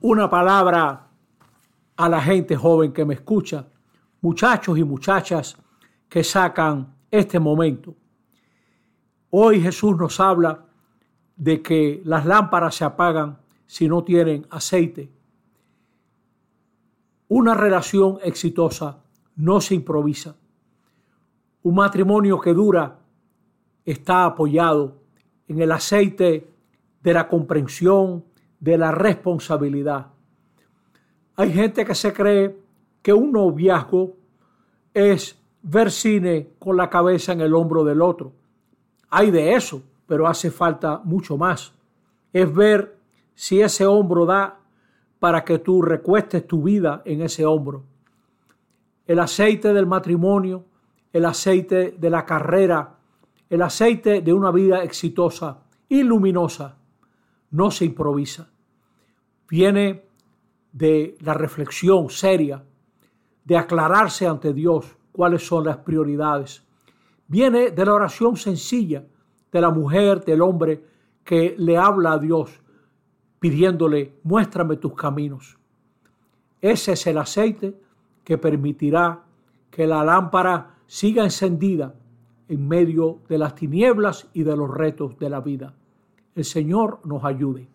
una palabra a la gente joven que me escucha, muchachos y muchachas que sacan este momento. Hoy Jesús nos habla de que las lámparas se apagan si no tienen aceite. Una relación exitosa no se improvisa. Un matrimonio que dura está apoyado en el aceite de la comprensión, de la responsabilidad. Hay gente que se cree que un noviazgo es ver cine con la cabeza en el hombro del otro. Hay de eso, pero hace falta mucho más. Es ver si ese hombro da para que tú recuestes tu vida en ese hombro. El aceite del matrimonio, el aceite de la carrera, el aceite de una vida exitosa y luminosa, no se improvisa. Viene de la reflexión seria, de aclararse ante Dios cuáles son las prioridades. Viene de la oración sencilla de la mujer, del hombre que le habla a Dios pidiéndole, muéstrame tus caminos. Ese es el aceite que permitirá que la lámpara siga encendida en medio de las tinieblas y de los retos de la vida. El Señor nos ayude.